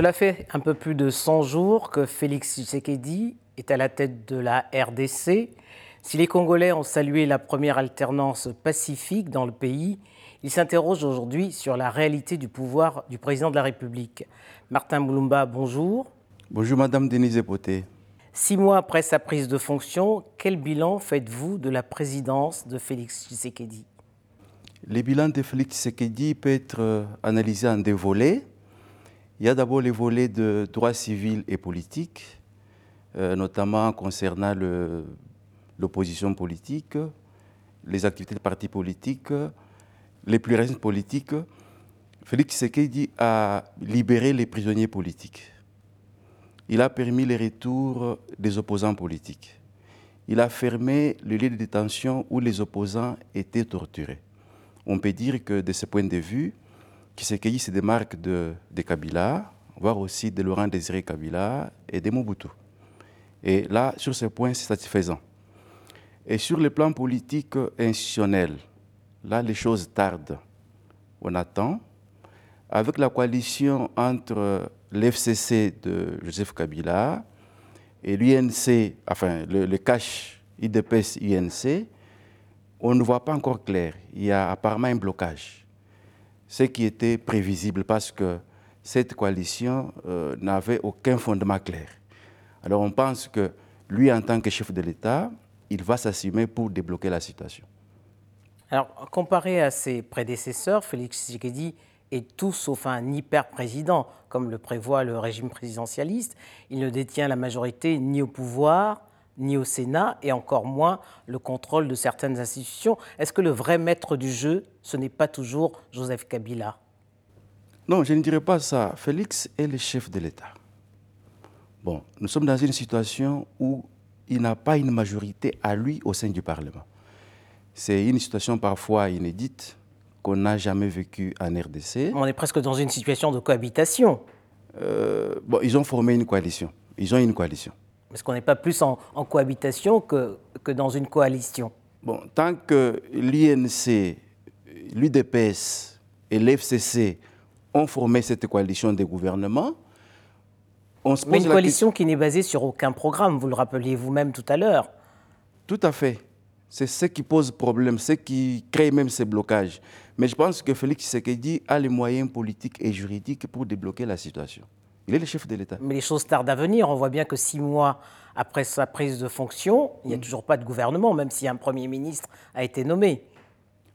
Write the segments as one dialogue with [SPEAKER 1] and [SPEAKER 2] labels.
[SPEAKER 1] Cela fait un peu plus de 100 jours que Félix Tshisekedi est à la tête de la RDC. Si les Congolais ont salué la première alternance pacifique dans le pays, ils s'interrogent aujourd'hui sur la réalité du pouvoir du président de la République. Martin Boulumba, bonjour.
[SPEAKER 2] Bonjour Madame Denise Epoté.
[SPEAKER 1] Six mois après sa prise de fonction, quel bilan faites-vous de la présidence de Félix Tshisekedi?
[SPEAKER 2] Le bilan de Félix Tshisekedi peut être euh, analysé en deux volets. Il y a d'abord les volets de droit civil et politique, euh, notamment concernant l'opposition politique, les activités de partis politiques, les pluralismes politiques. Félix Tshisekedi a libéré les prisonniers politiques. Il a permis le retour des opposants politiques. Il a fermé le lieu de détention où les opposants étaient torturés. On peut dire que de ce point de vue, Tshisekedi se démarque de, de Kabila, voire aussi de Laurent Désiré Kabila et de Mobutu. Et là, sur ce point, c'est satisfaisant. Et sur le plan politique institutionnel, là, les choses tardent. On attend. Avec la coalition entre l'FCC de Joseph Kabila et l'UNC, enfin le, le cache IDPS-UNC, on ne voit pas encore clair. Il y a apparemment un blocage. Ce qui était prévisible parce que cette coalition euh, n'avait aucun fondement clair. Alors on pense que lui, en tant que chef de l'État, il va s'assumer pour débloquer la situation.
[SPEAKER 1] Alors, comparé à ses prédécesseurs, Félix Tshisekedi est tout sauf un hyper-président, comme le prévoit le régime présidentialiste. Il ne détient la majorité ni au pouvoir, ni au Sénat, et encore moins le contrôle de certaines institutions. Est-ce que le vrai maître du jeu, ce n'est pas toujours Joseph Kabila?
[SPEAKER 2] Non, je ne dirais pas ça. Félix est le chef de l'État. Bon, nous sommes dans une situation où il n'a pas une majorité à lui au sein du Parlement. C'est une situation parfois inédite qu'on n'a jamais vécue en RDC.
[SPEAKER 1] On est presque dans une situation de cohabitation.
[SPEAKER 2] Euh, bon, ils ont formé une coalition. Ils ont une coalition.
[SPEAKER 1] Est-ce qu'on n'est pas plus en, en cohabitation que, que, dans une coalition
[SPEAKER 2] Bon, tant que l'INC, l'UDPS et l'FCC ont formé cette coalition de gouvernement,
[SPEAKER 1] on se pose Mais une coalition qui n'est basée sur aucun programme, vous le rappeliez vous-même tout à l'heure.
[SPEAKER 2] Tout à fait. C'est ce qui pose problème, ce qui crée même ces blocages. Mais je pense que Félix Tshisekedi a les moyens politiques et juridiques pour débloquer la situation. Il est le chef de l'État.
[SPEAKER 1] Mais les choses tardent à venir. On voit bien que six mois après sa prise de fonction, il n'y a mmh. toujours pas de gouvernement, même si un Premier ministre a été nommé.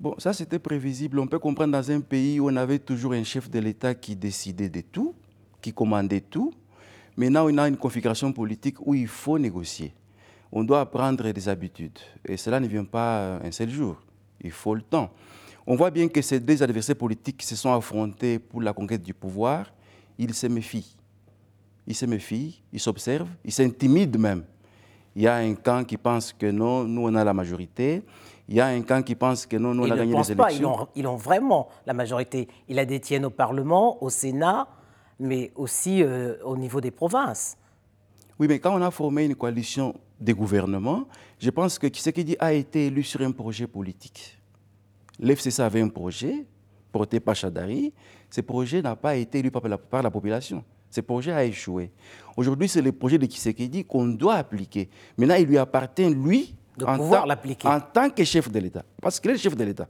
[SPEAKER 2] Bon, ça c'était prévisible. On peut comprendre dans un pays où on avait toujours un chef de l'État qui décidait de tout, qui commandait tout. Maintenant, on a une configuration politique où il faut négocier. On doit apprendre des habitudes. Et cela ne vient pas un seul jour. Il faut le temps. On voit bien que ces deux adversaires politiques se sont affrontés pour la conquête du pouvoir, ils se méfient. Ils se méfient, ils s'observent, ils s'intimident même. Il y a un camp qui pense que non, nous on a la majorité. Il y a un camp qui pense que non, nous on a gagné les élections. Pas.
[SPEAKER 1] Ils, ont, ils ont vraiment la majorité. Ils la détiennent au Parlement, au Sénat, mais aussi euh, au niveau des provinces.
[SPEAKER 2] Oui, mais quand on a formé une coalition de gouvernement, je pense que dit a été élu sur un projet politique. L'FCC avait un projet porté par Chadari. Ce projet n'a pas été élu par la, par la population. Ce projet a échoué. Aujourd'hui, c'est le projet de Tshisekedi qu'on doit appliquer. Maintenant, il lui appartient, lui,
[SPEAKER 1] de en, pouvoir l'appliquer.
[SPEAKER 2] en tant que chef de l'État. Parce qu'il est le chef de l'État.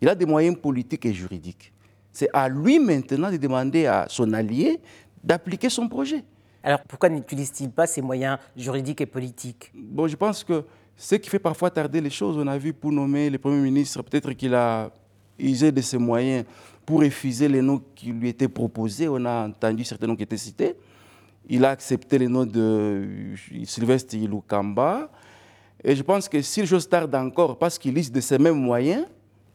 [SPEAKER 2] Il a des moyens politiques et juridiques. C'est à lui maintenant de demander à son allié d'appliquer son projet.
[SPEAKER 1] Alors pourquoi n'utilise-t-il pas ses moyens juridiques et politiques?
[SPEAKER 2] Bon, je pense que ce qui fait parfois tarder les choses, on a vu pour nommer le Premier ministre, peut-être qu'il a usé de ses moyens pour refuser les noms qui lui étaient proposés. On a entendu certains noms qui étaient cités. Il a accepté les noms de Sylvestre Ilukamba. Et je pense que si les choses tardent encore, parce qu'il use de ces mêmes moyens,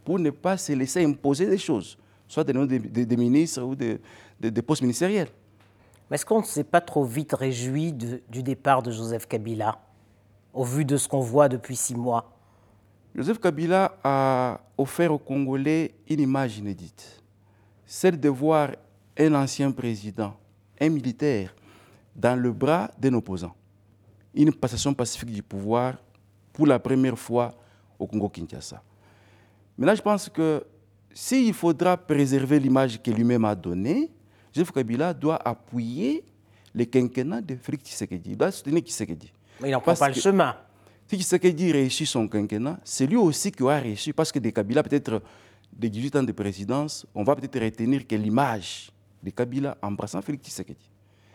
[SPEAKER 2] pour ne pas se laisser imposer des choses, soit des noms des de, de ministres ou des de, de postes ministériels.
[SPEAKER 1] Mais est-ce qu'on ne s'est pas trop vite réjoui de, du départ de Joseph Kabila, au vu de ce qu'on voit depuis six mois?
[SPEAKER 2] Joseph Kabila a offert aux Congolais une image inédite, celle de voir un ancien président, un militaire, dans le bras d'un opposant. Une passation pacifique du pouvoir pour la première fois au Congo-Kinshasa. Maintenant, je pense que s'il faudra préserver l'image que lui-même a donnée, Joseph Kabila doit appuyer le quinquennat de Félix Tshisekedi. Il doit soutenir Tshisekedi.
[SPEAKER 1] Mais il n'en prend pas le chemin.
[SPEAKER 2] Si Tshisekedi réussit son quinquennat, c'est lui aussi qui aura réussi, parce que de Kabila, peut-être de 18 ans de présidence, on va peut-être retenir que l'image de Kabila embrassant Félix Tshisekedi.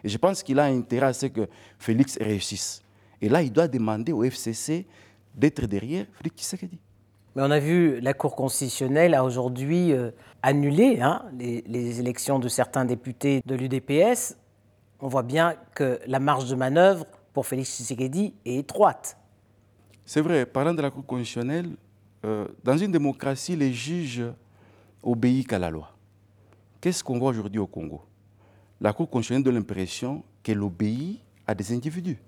[SPEAKER 2] Et je pense qu'il a intérêt à ce que Félix réussisse. Et là, il doit demander au FCC d'être derrière Félix Tshisekedi.
[SPEAKER 1] Mais on a vu la Cour constitutionnelle a aujourd'hui euh, annulé hein, les, les, élections de certains députés de l'UDPS. On voit bien que la marge de manœuvre pour Félix Tshisekedi est étroite.
[SPEAKER 2] C'est vrai, parlant de la Cour constitutionnelle, euh, dans une démocratie, les juges obéissent qu'à la loi. Qu'est-ce qu'on voit aujourd'hui au Congo? La Cour constitutionnelle donne l'impression qu'elle obéit à des individus.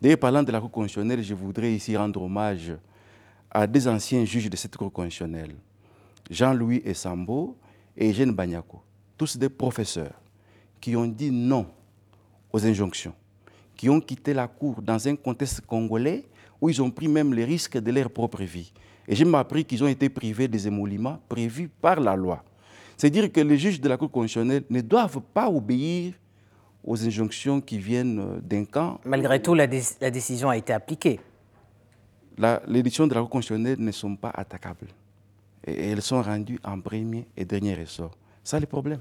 [SPEAKER 2] D'ailleurs, parlant de la Cour constitutionnelle, je voudrais ici rendre hommage à deux anciens juges de cette Cour constitutionnelle, Jean-Louis Essambo et Eugène Banyako, tous des professeurs qui ont dit non aux injonctions, qui ont quitté la Cour dans un contexte congolais où ils ont pris même les risques de leur propre vie. Et j'ai appris qu'ils ont été privés des émoluments prévus par la loi. C'est-à-dire que les juges de la Cour constitutionnelle ne doivent pas obéir aux injonctions qui viennent d'un camp.
[SPEAKER 1] Malgré tout, la, la décision a été appliquée
[SPEAKER 2] les décisions de la Cour constitutionnelle ne sont pas attaquables. Et elles sont rendues en premier et dernier ressort. Ça, le problème.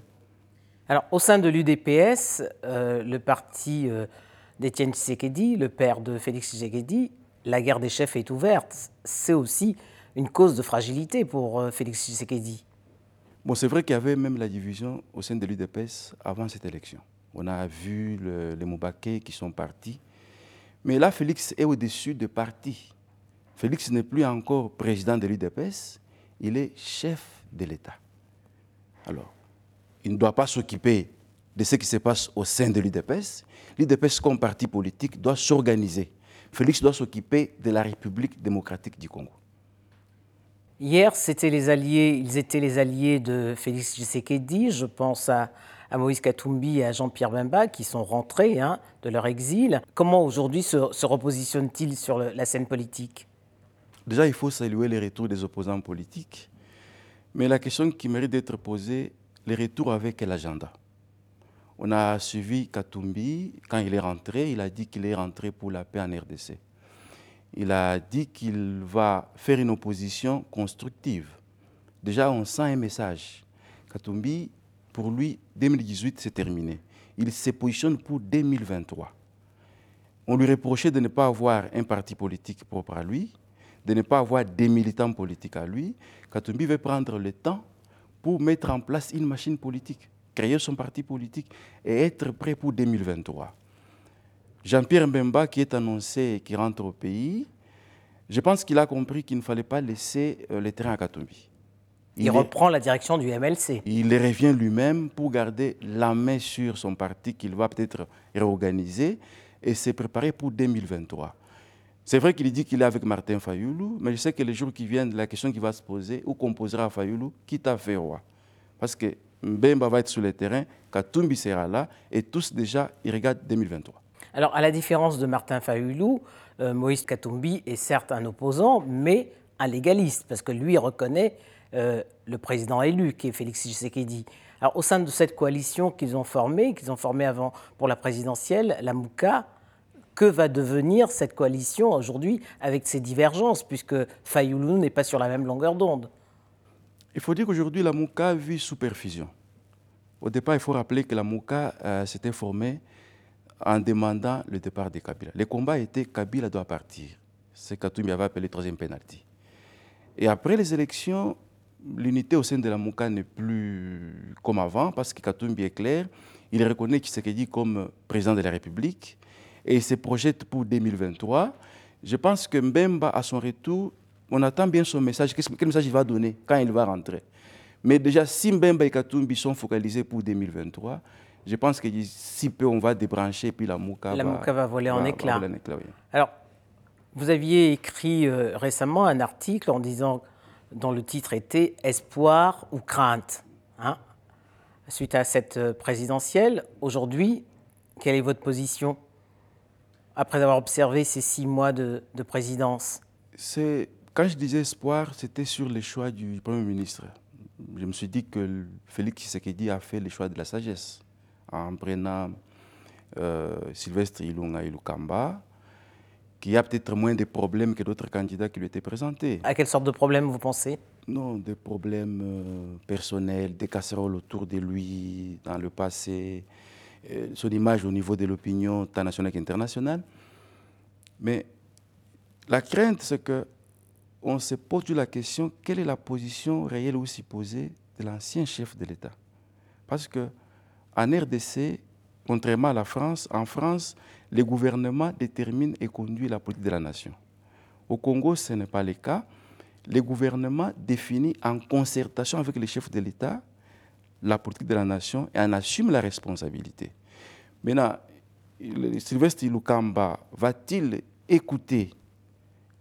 [SPEAKER 1] Alors, au sein de l'UDPS, euh, le parti euh, d'Étienne Tshisekedi, le père de Félix Tshisekedi, la guerre des chefs est ouverte. C'est aussi une cause de fragilité pour euh, Félix Tshisekedi.
[SPEAKER 2] Bon, c'est vrai qu'il y avait même la division au sein de l'UDPS avant cette élection. On a vu le, les Moubaké qui sont partis. Mais là, Félix est au-dessus de partis. Félix n'est plus encore président de l'UDPS, il est chef de l'État. Alors, il ne doit pas s'occuper de ce qui se passe au sein de l'UDPS. L'UDPS, comme parti politique, doit s'organiser. Félix doit s'occuper de la République démocratique du Congo.
[SPEAKER 1] Hier, c'était les alliés, ils étaient les alliés de Félix Tshisekedi. Je pense à, Moïse Katumbi et à Jean-Pierre Bemba qui sont rentrés hein, de leur exil. Comment aujourd'hui se, repositionnent-ils sur la scène politique?
[SPEAKER 2] Déjà, il faut saluer les retours des opposants politiques. Mais la question qui mérite d'être posée, les retours avec quel agenda? On a suivi Katumbi. Quand il est rentré, il a dit qu'il est rentré pour la paix en RDC. Il a dit qu'il va faire une opposition constructive. Déjà, on sent un message. Katumbi, pour lui, 2018, c'est terminé. Il se positionne pour 2023. On lui reprochait de ne pas avoir un parti politique propre à lui, de ne pas avoir des militants politiques à lui, Katumbi veut prendre le temps pour mettre en place une machine politique, créer son parti politique et être prêt pour 2023. Jean-Pierre Mbemba, qui est annoncé qui rentre au pays, je pense qu'il a compris qu'il ne fallait pas laisser le terrain à Katumbi.
[SPEAKER 1] Il, il reprend est, la direction du MLC.
[SPEAKER 2] Il revient lui-même pour garder la main sur son parti qu'il va peut-être réorganiser et se préparer pour 2023. C'est vrai qu'il dit qu'il est avec Martin Fayoulou, mais je sais que les jours qui viennent, la question qui va se poser, où composera Fayoulou, qui t'a fait roi? Parce que Mbemba va être sur le terrain, Katumbi sera là, et tous déjà, ils regardent 2023.
[SPEAKER 1] Alors, à la différence de Martin Fayoulou, euh, Moïse Katumbi est certes un opposant, mais un légaliste, parce que lui reconnaît euh, le président élu, qui est Félix Tshisekedi. Alors, au sein de cette coalition qu'ils ont formée, qu'ils ont formée avant pour la présidentielle, la Mouka, que va devenir cette coalition aujourd'hui avec ces divergences, puisque Fayoulou n'est pas sur la même longueur d'onde?
[SPEAKER 2] Il faut dire qu'aujourd'hui, la MOUCA vit sous perfusion. Au départ, il faut rappeler que la MOUCA euh, s'était formée en demandant le départ de Kabila. Les combats étaient Kabila doit partir. C'est Katoumi avait appelé troisième pénalty. Et après les élections, l'unité au sein de la MOUCA n'est plus comme avant parce que Katoumi est clair. Il reconnaît Tshisekedi comme président de la République et il se projette pour 2023. Je pense que Mbemba, à son retour, on attend bien son message. Quel message il va donner quand il va rentrer? Mais déjà, si Mbemba et Katumbi sont focalisés pour 2023, je pense que si peu, on va débrancher, puis la Mouka,
[SPEAKER 1] la
[SPEAKER 2] va,
[SPEAKER 1] Mouka va voler
[SPEAKER 2] va,
[SPEAKER 1] en
[SPEAKER 2] éclat, oui.
[SPEAKER 1] Alors, vous aviez écrit euh, récemment un article en disant, dont le titre était Espoir ou crainte hein Suite à cette euh, présidentielle, aujourd'hui, quelle est votre position après avoir observé ces six mois de, de présidence?
[SPEAKER 2] Quand je disais espoir, c'était sur les choix du Premier ministre. Je me suis dit que Félix Tshisekedi a fait les choix de la sagesse. En prenant euh, Sylvestre Ilunga Ilukamba, qui a peut-être moins de problèmes que d'autres candidats qui lui étaient présentés.
[SPEAKER 1] À quelle sorte de problèmes vous pensez?
[SPEAKER 2] Non, des problèmes euh, personnels, des casseroles autour de lui dans le passé, euh, son image au niveau de l'opinion tant nationale qu'internationale. Mais la crainte, c'est que on se pose la question quelle est la position réelle ou supposée de l'ancien chef de l'État? Parce que en RDC, contrairement à la France, en France, le gouvernement détermine et conduit la politique de la nation. Au Congo, ce n'est pas le cas. Le gouvernement définit en concertation avec les chefs de l'État la politique de la nation et en assume la responsabilité. Maintenant, Sylvestre Ilukamba va-t-il écouter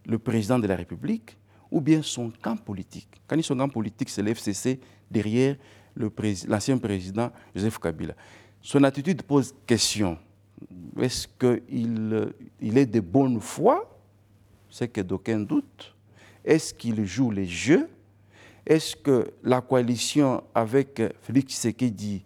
[SPEAKER 2] le président de la République ou bien son camp politique? Quand il son camp politique, c'est l'FCC derrière l'ancien président Joseph Kabila. Son attitude pose question. Est-ce qu'il il est de bonne foi? C'est que d'aucun doute. Est-ce qu'il joue les jeux? Est-ce que la coalition avec Félix Tshisekedi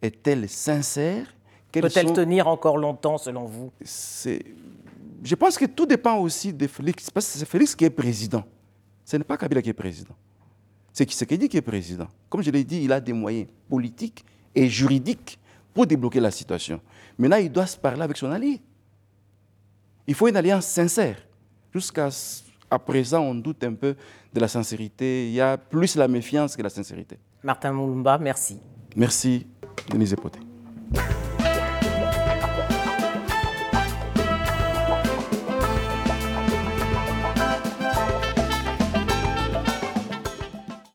[SPEAKER 2] est-elle sincère?
[SPEAKER 1] Peut-elle tenir encore longtemps selon vous?
[SPEAKER 2] Je pense que tout dépend aussi de Félix, parce que c'est Félix qui est président. Ce n'est pas Kabila qui est président. C'est Tshisekedi qui est président. Comme je l'ai dit, il a des moyens politiques et juridiques pour débloquer la situation. Maintenant, il doit se parler avec son allié. Il faut une alliance sincère. Jusqu'à présent, on doute un peu de la sincérité. Il y a plus la méfiance que la sincérité.
[SPEAKER 1] Martin Moulumba, merci.
[SPEAKER 2] Merci, Denise Poté.